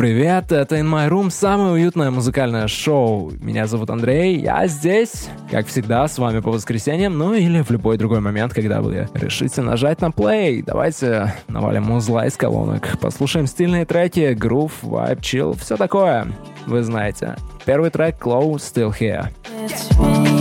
Привет, это In My Room, самое уютное музыкальное шоу. Меня зовут Андрей, я здесь, как всегда, с вами по воскресеньям, ну или в любой другой момент, когда вы решите нажать на play. Давайте навалим музла из колонок, послушаем стильные треки, грув, вайб, чил, все такое. Вы знаете. Первый трек Close Still Here. It's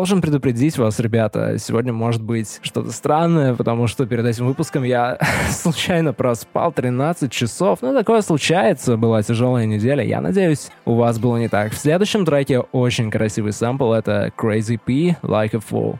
Должен предупредить вас, ребята, сегодня может быть что-то странное, потому что перед этим выпуском я случайно проспал 13 часов. Ну, такое случается, была тяжелая неделя. Я надеюсь, у вас было не так. В следующем треке очень красивый сэмпл, это Crazy P, Like a Fool.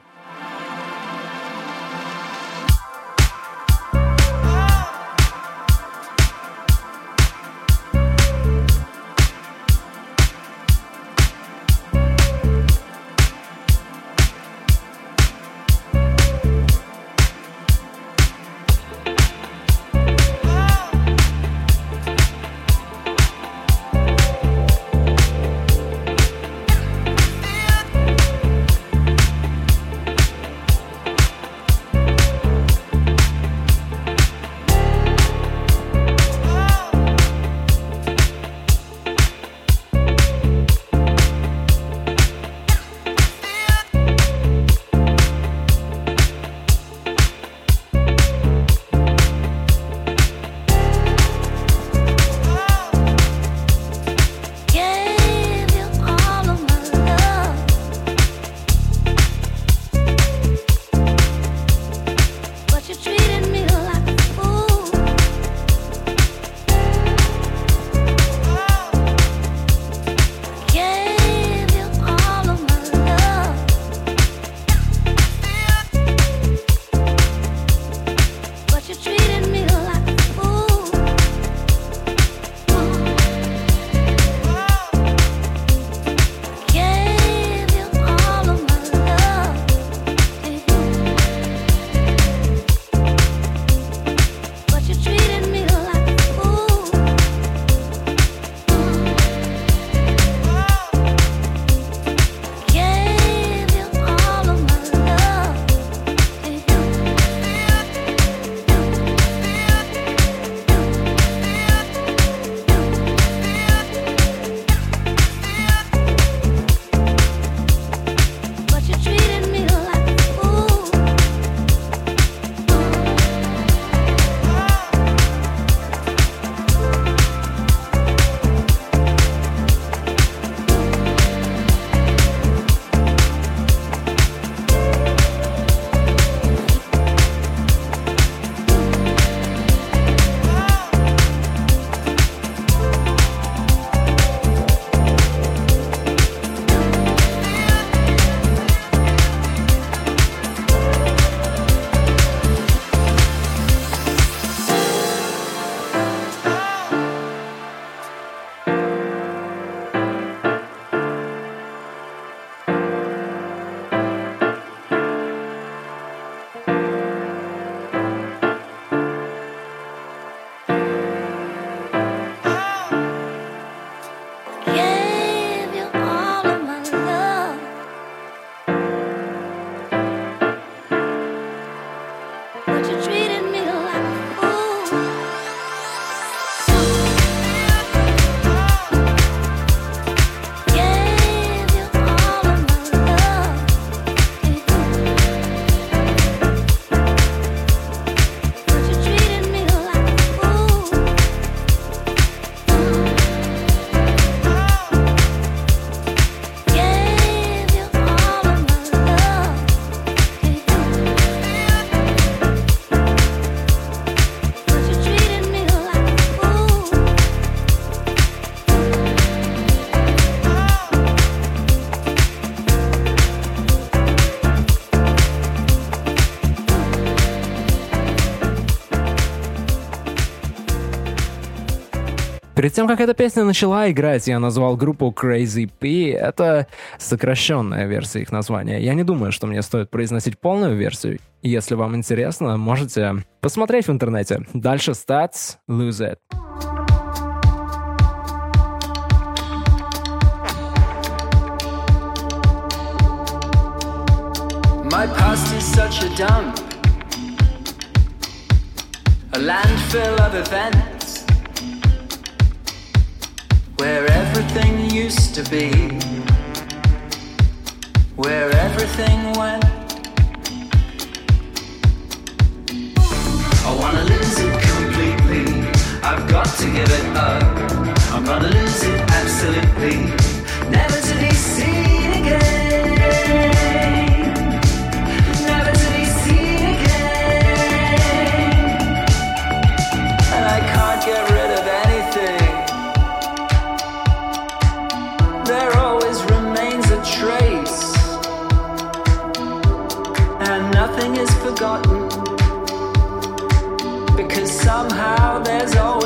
Перед тем, как эта песня начала играть, я назвал группу Crazy P. Это сокращенная версия их названия. Я не думаю, что мне стоит произносить полную версию. Если вам интересно, можете посмотреть в интернете. Дальше Stats, Lose It. My past is such a dump, a landfill of events where everything used to be, where everything went. I wanna lose it completely. I've got to give it up. I'm gonna lose it absolutely. Never somehow there's always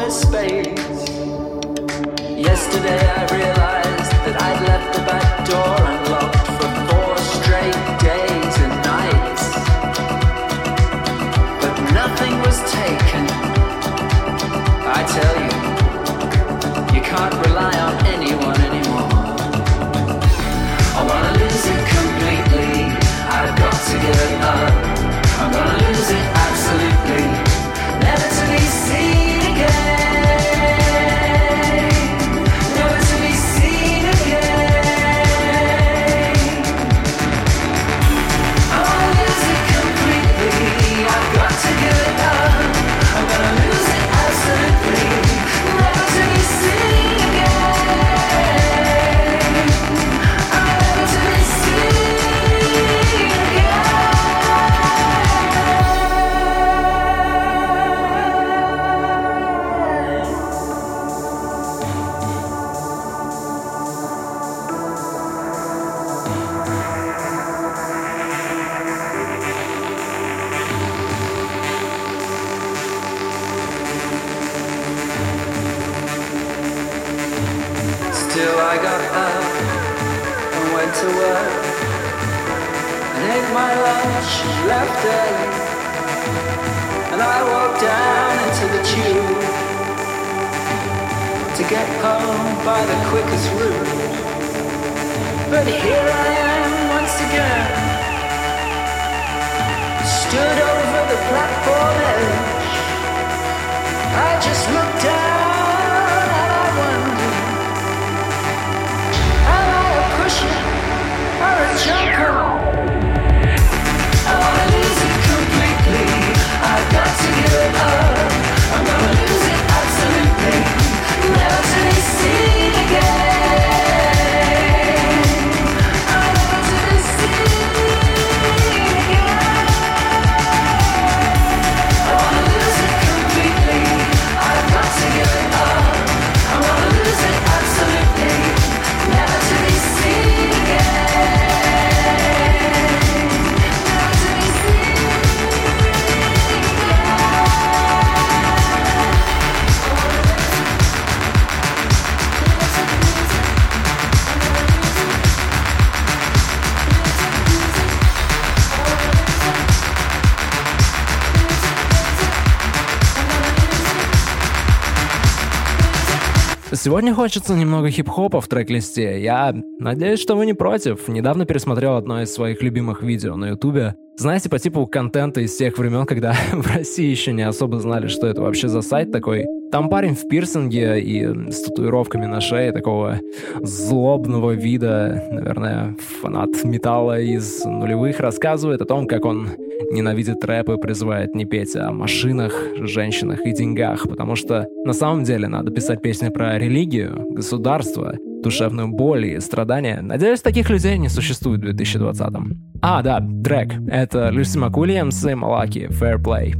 Сегодня хочется немного хип-хопа в трек-листе. Я надеюсь, что вы не против. Недавно пересмотрел одно из своих любимых видео на ютубе. Знаете, по типу контента из тех времен, когда в России еще не особо знали, что это вообще за сайт такой. Там парень в пирсинге и с татуировками на шее такого злобного вида, наверное, фанат металла из нулевых, рассказывает о том, как он ненавидит рэп и призывает не петь о машинах, женщинах и деньгах, потому что на самом деле надо писать песни про религию, государство, душевную боль и страдания. Надеюсь, таких людей не существует в 2020-м. А, да, трек. Это Люси МакУильямс и Малаки «Fair Play».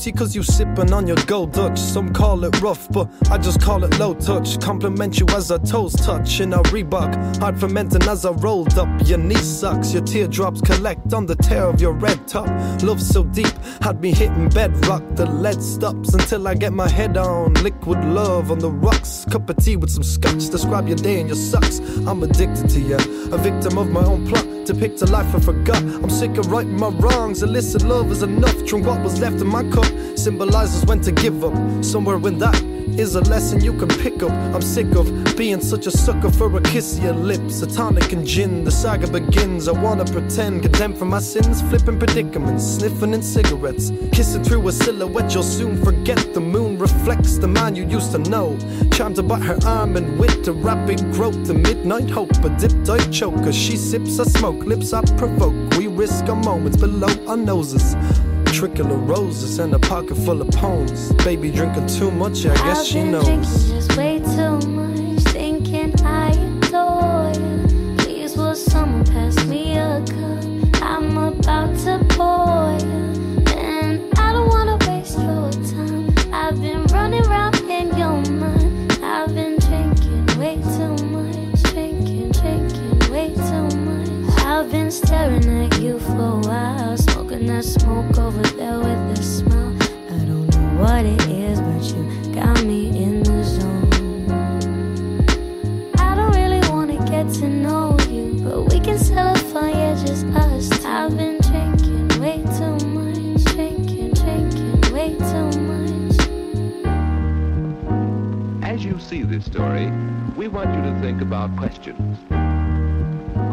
Tipsy cause you sipping on your gold Dutch. Some call it rough, but I just call it low touch. Compliment you as our toes touch in a Reebok. Hard fermenting as I rolled up. Your knee sucks, your teardrops collect on the tear of your red top. Love so deep, had me hitting bedrock. The lead stops until I get my head on. Liquid love on the rocks. Cup of tea with some scotch. Describe your day and your sucks. I'm addicted to you, a victim of my own plot. Depict a life I forgot. I'm sick of righting my wrongs. Illicit love is enough. Drink what was left in my cup. Symbolizes when to give up. Somewhere in that is a lesson you can pick up. I'm sick of being such a sucker for a kiss of your lips. A tonic and gin, the saga begins. I wanna pretend, condemned for my sins, flipping predicaments, sniffing in cigarettes. Kissing through a silhouette, you'll soon forget. The moon reflects the man you used to know. Charmed about her arm and wit, a rapid growth, the midnight hope. A dipped I choke as she sips, I smoke, lips I provoke. We risk our moments below our noses trickle of roses and a pocket full of poems. Baby drinking too much, I guess I've she knows. Drinking just way too much, see this story, we want you to think about questions.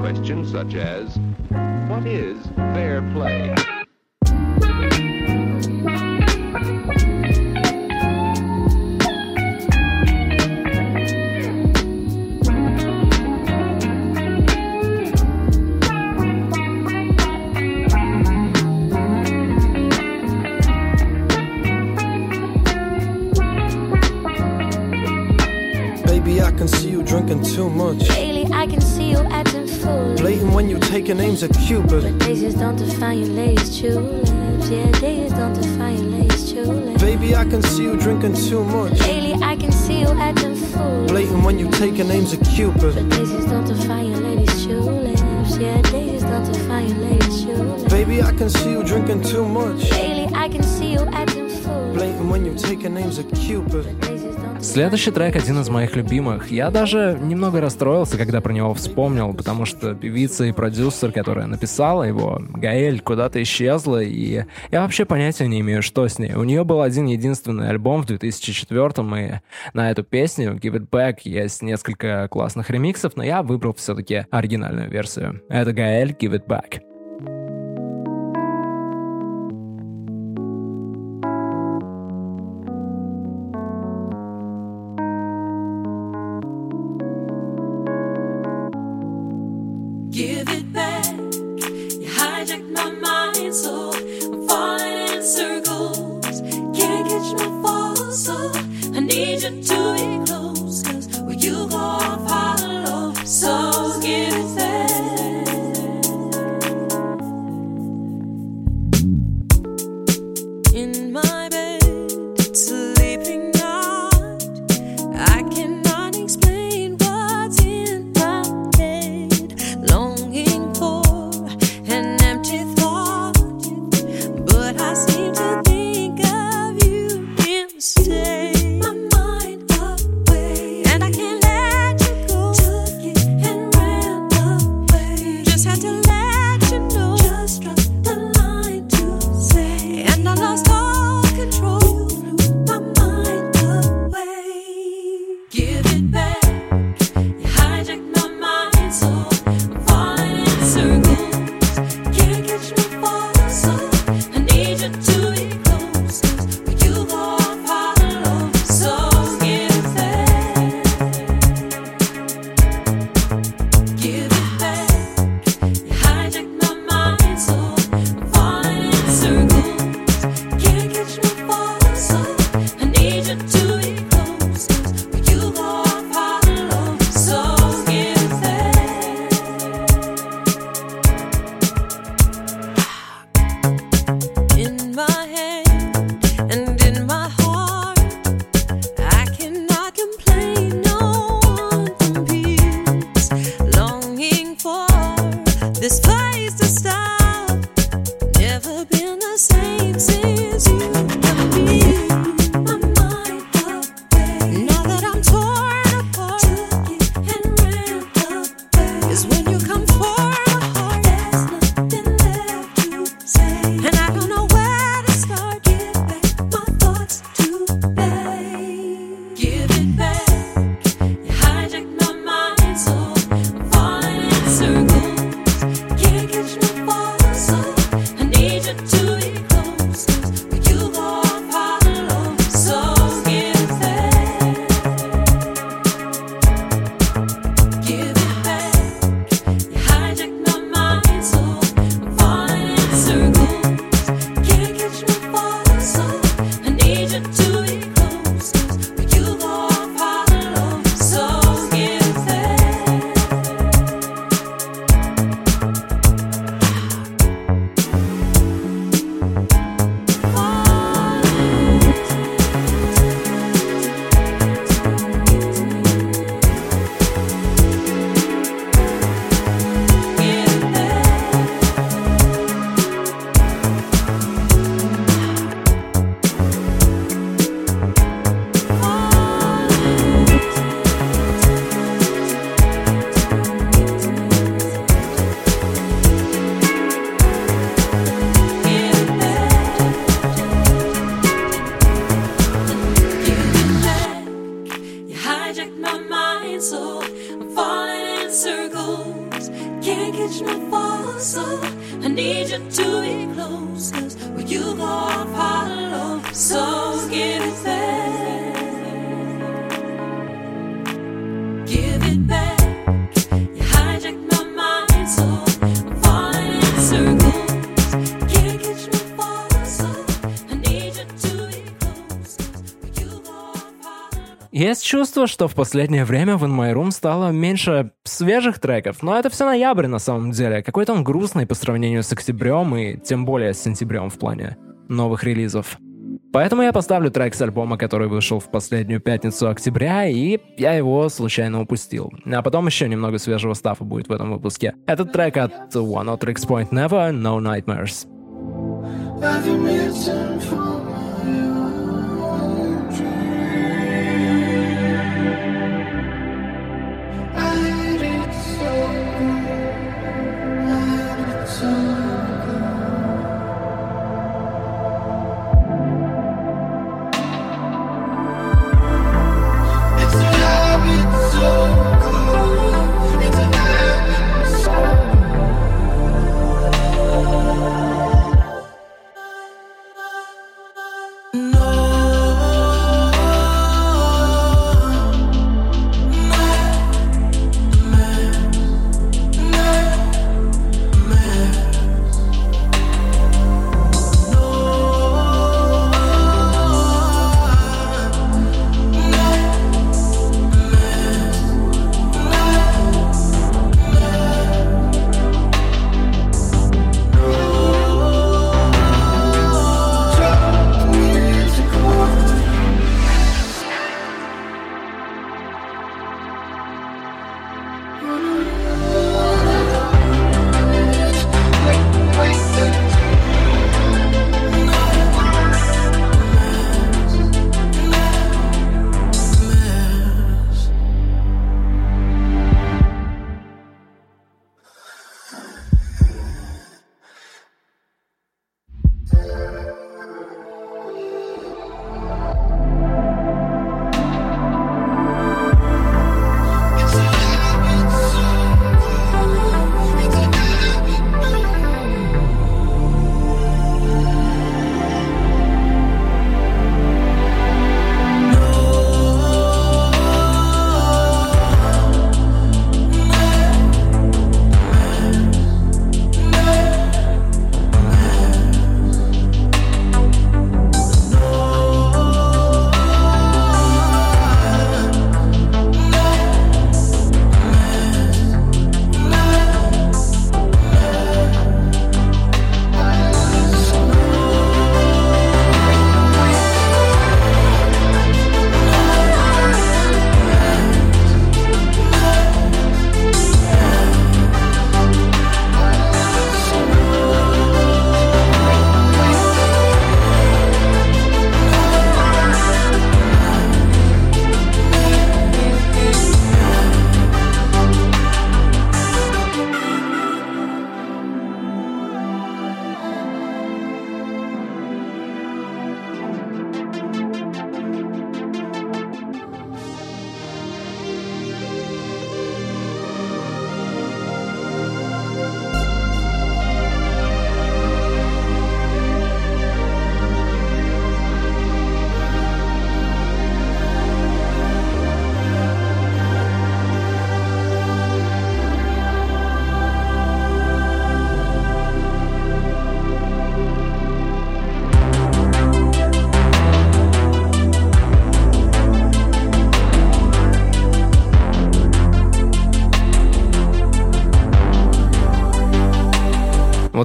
Questions such as, what is fair play? Baby, I can see you drinking too much. Lately, I can see you acting foolish. Blatant when you taking aims at Cupid. But daisies don't define your latest tulips. Yeah, daisies don't define your latest tulips. Baby, I can see you drinking too much. Lately, I can see you acting foolish. Blatant when you taking aims at Cupid. But daisies don't define your latest tulips. Yeah, daisies don't define your latest tulips. Baby, I can see you drinking too much. Lately, I can see you acting foolish. Blatant when you taking aims at Cupid. Следующий трек один из моих любимых. Я даже немного расстроился, когда про него вспомнил, потому что певица и продюсер, которая написала его, Гаэль, куда-то исчезла, и я вообще понятия не имею, что с ней. У нее был один единственный альбом в 2004 и на эту песню Give It Back есть несколько классных ремиксов, но я выбрал все-таки оригинальную версию. Это Гаэль Give It Back. when you need you to be close. Cause Есть чувство, что в последнее время в In My Room стало меньше свежих треков, но это все ноябрь на самом деле. Какой-то он грустный по сравнению с октябрем и тем более с сентябрем в плане новых релизов. Поэтому я поставлю трек с альбома, который вышел в последнюю пятницу октября, и я его случайно упустил. А потом еще немного свежего стафа будет в этом выпуске. Этот трек от One Tricks Point Never, No Nightmares. I've been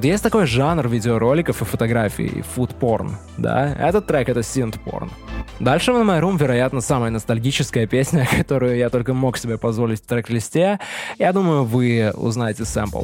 Вот есть такой жанр видеороликов и фотографий, фуд-порн, да? Этот трек — это синт-порн. Дальше в My Room, вероятно, самая ностальгическая песня, которую я только мог себе позволить в трек-листе. Я думаю, вы узнаете сэмпл.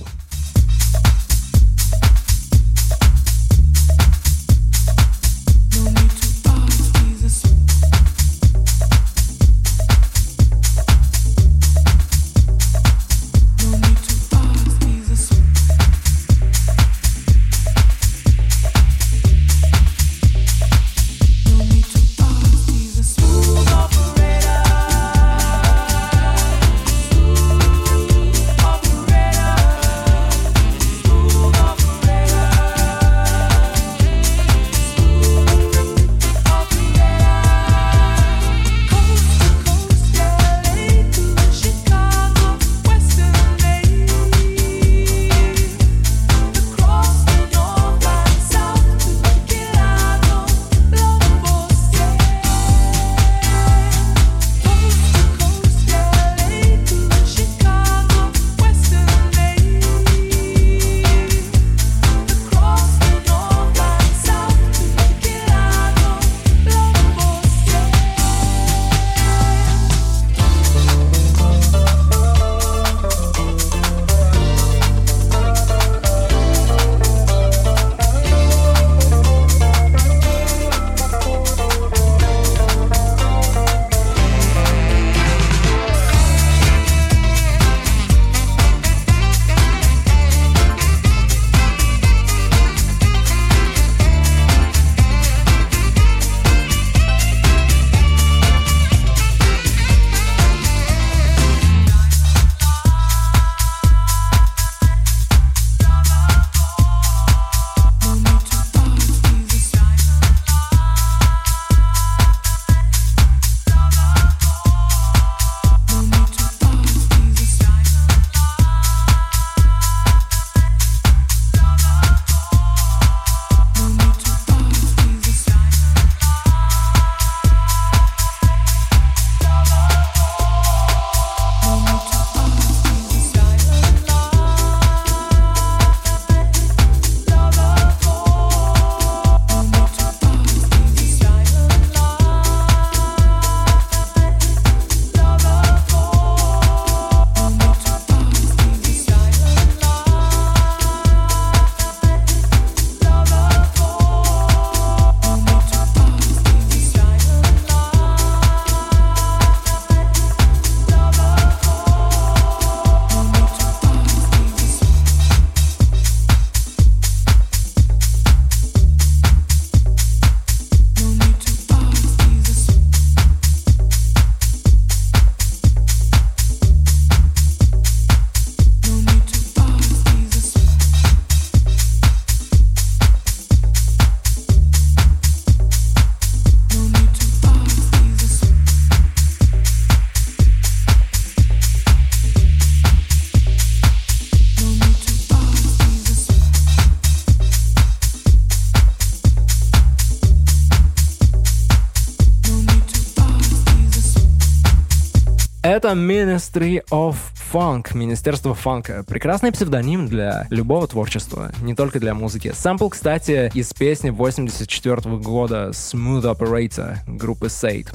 Это Ministry of Funk, Министерство фанка. Прекрасный псевдоним для любого творчества, не только для музыки. Сэмпл, кстати, из песни 84 года Smooth Operator группы Sade.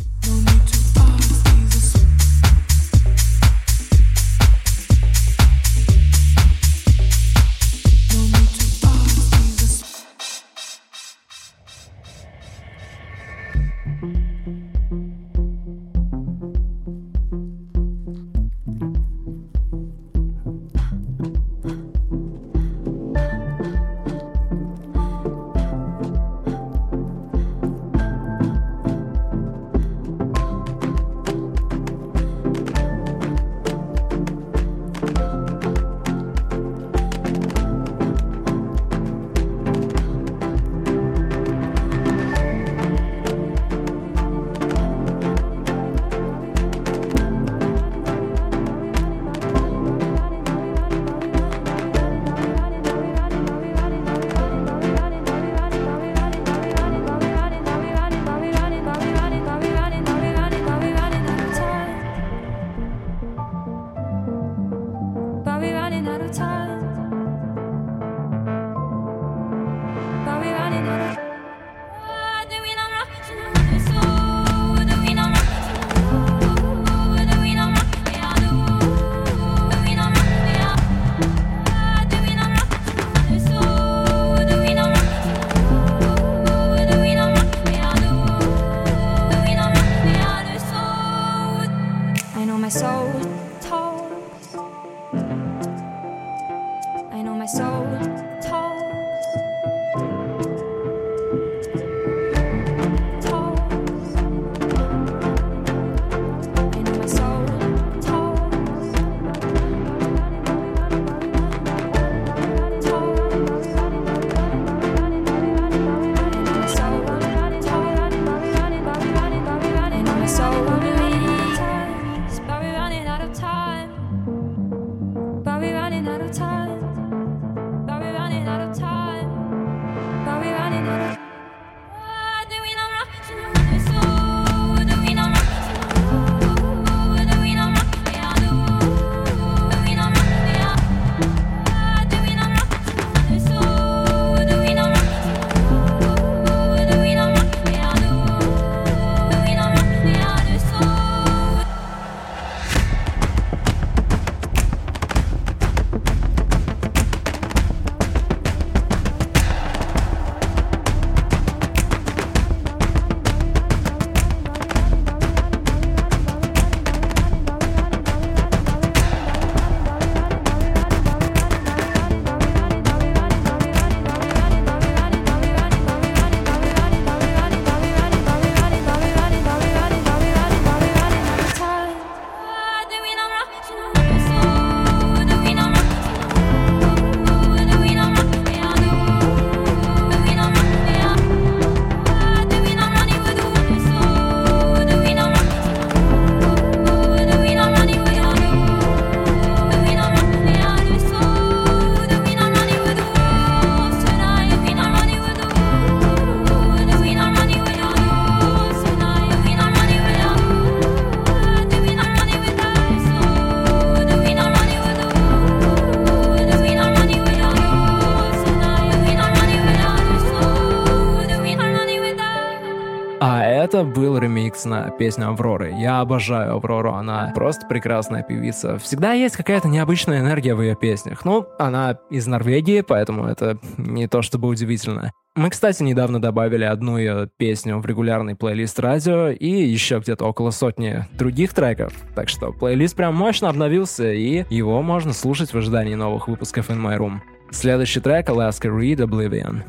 песня Авроры. Я обожаю Аврору, она просто прекрасная певица. Всегда есть какая-то необычная энергия в ее песнях. Ну, она из Норвегии, поэтому это не то чтобы удивительно. Мы, кстати, недавно добавили одну ее песню в регулярный плейлист радио и еще где-то около сотни других треков. Так что плейлист прям мощно обновился, и его можно слушать в ожидании новых выпусков In My Room. Следующий трек — Alaska Read Oblivion.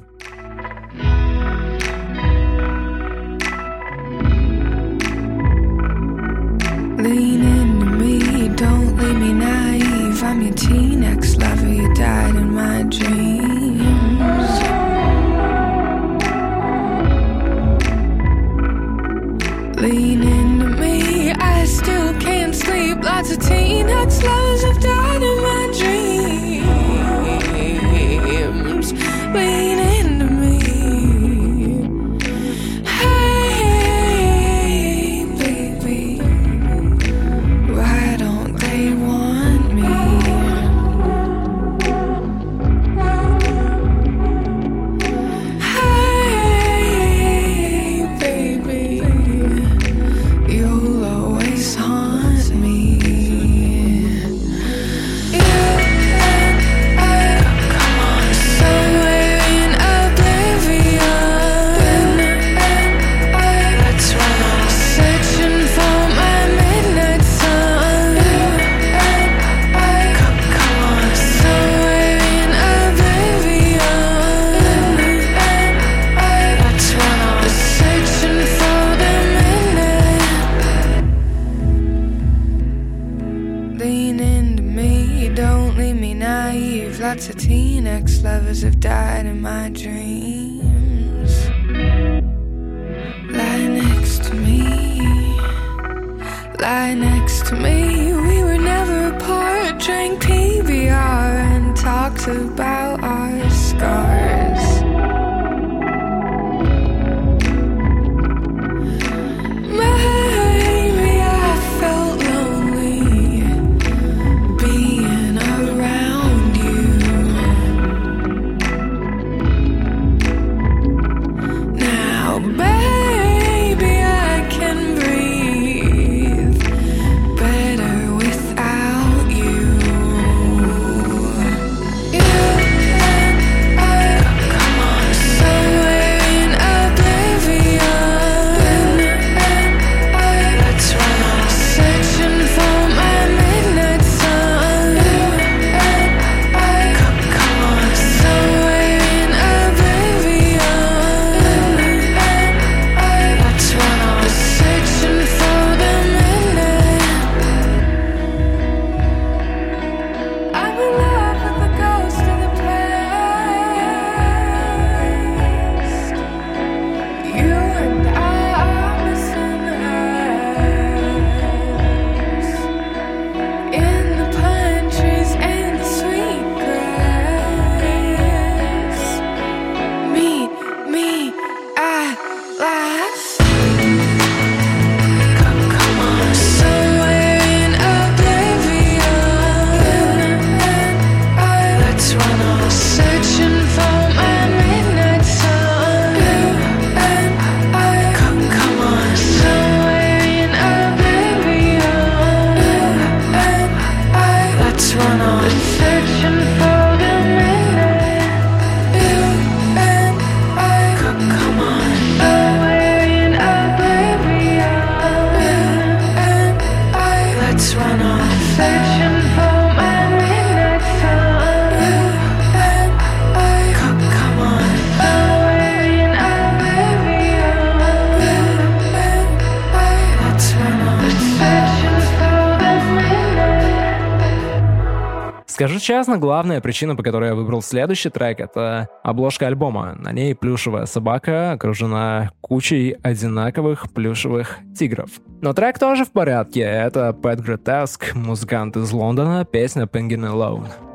to buy честно, главная причина, по которой я выбрал следующий трек, это обложка альбома. На ней плюшевая собака окружена кучей одинаковых плюшевых тигров. Но трек тоже в порядке. Это Pet Grotesque, музыкант из Лондона, песня Penguin Alone.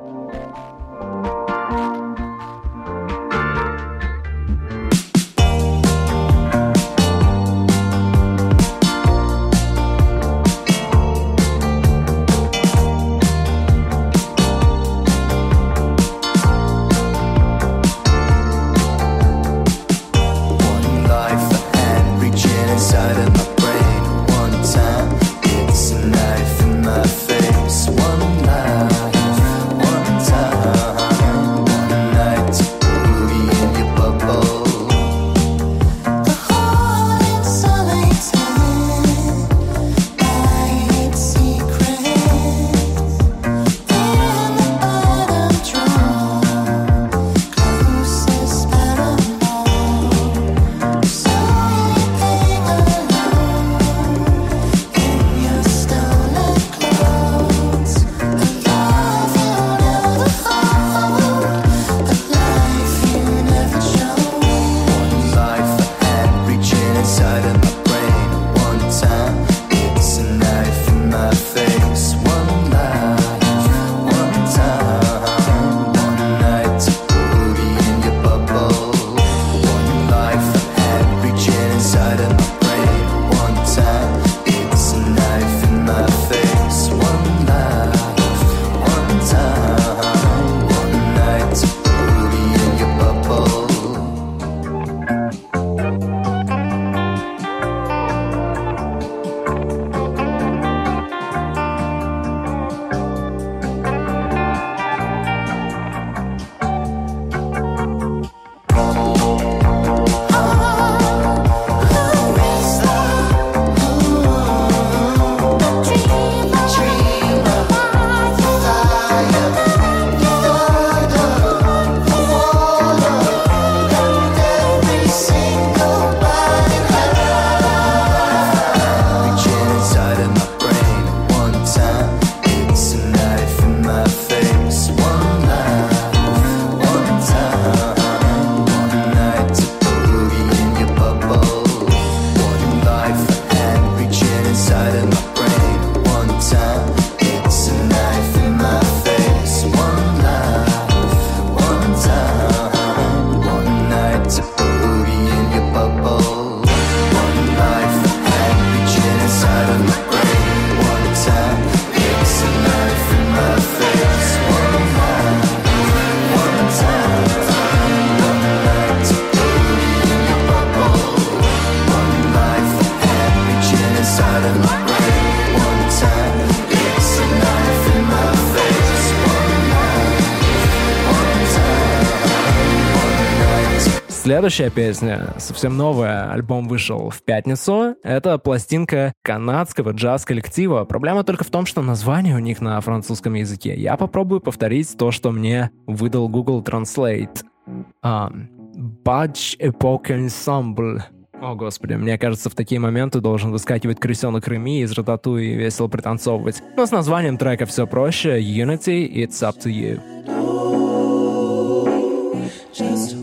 Следующая песня, совсем новая, альбом вышел в пятницу. Это пластинка канадского джаз-коллектива. Проблема только в том, что название у них на французском языке. Я попробую повторить то, что мне выдал Google Translate. Badge Epoch Ensemble. О, господи, мне кажется, в такие моменты должен выскакивать крысенок Реми из ратату и весело пританцовывать. Но с названием трека все проще. Unity, It's Up To You. Just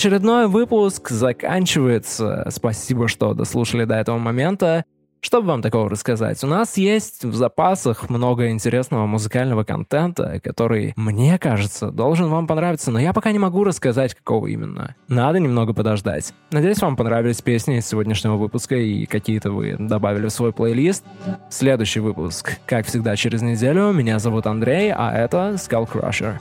Очередной выпуск заканчивается. Спасибо, что дослушали до этого момента. Что бы вам такого рассказать? У нас есть в запасах много интересного музыкального контента, который, мне кажется, должен вам понравиться, но я пока не могу рассказать, какого именно. Надо немного подождать. Надеюсь, вам понравились песни из сегодняшнего выпуска и какие-то вы добавили в свой плейлист. Следующий выпуск, как всегда, через неделю. Меня зовут Андрей, а это Skull Crusher.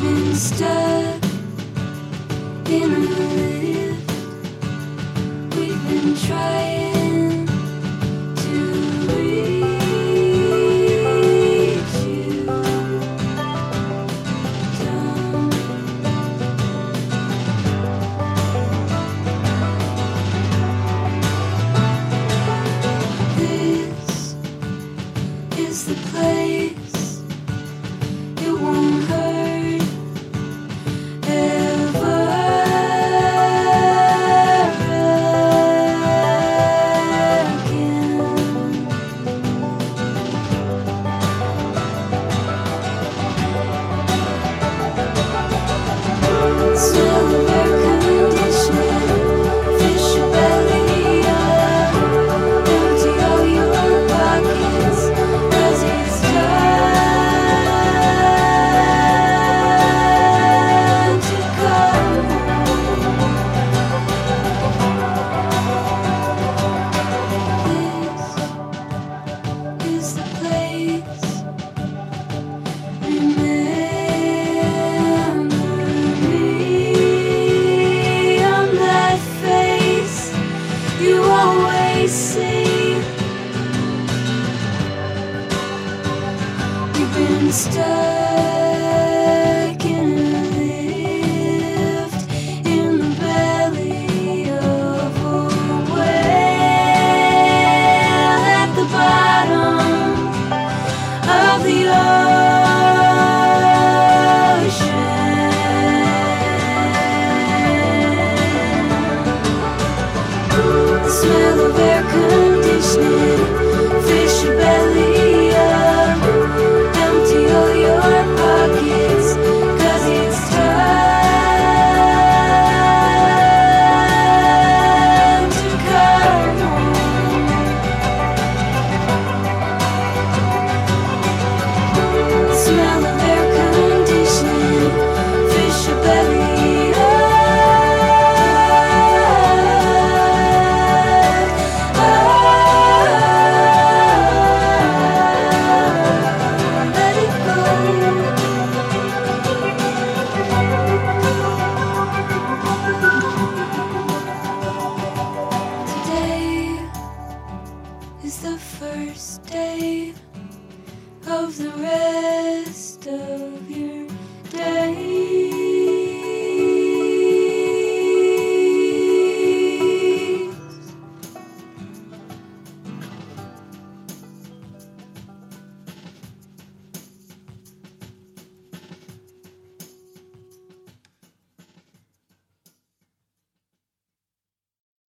Been stuck in a lift. We've been trying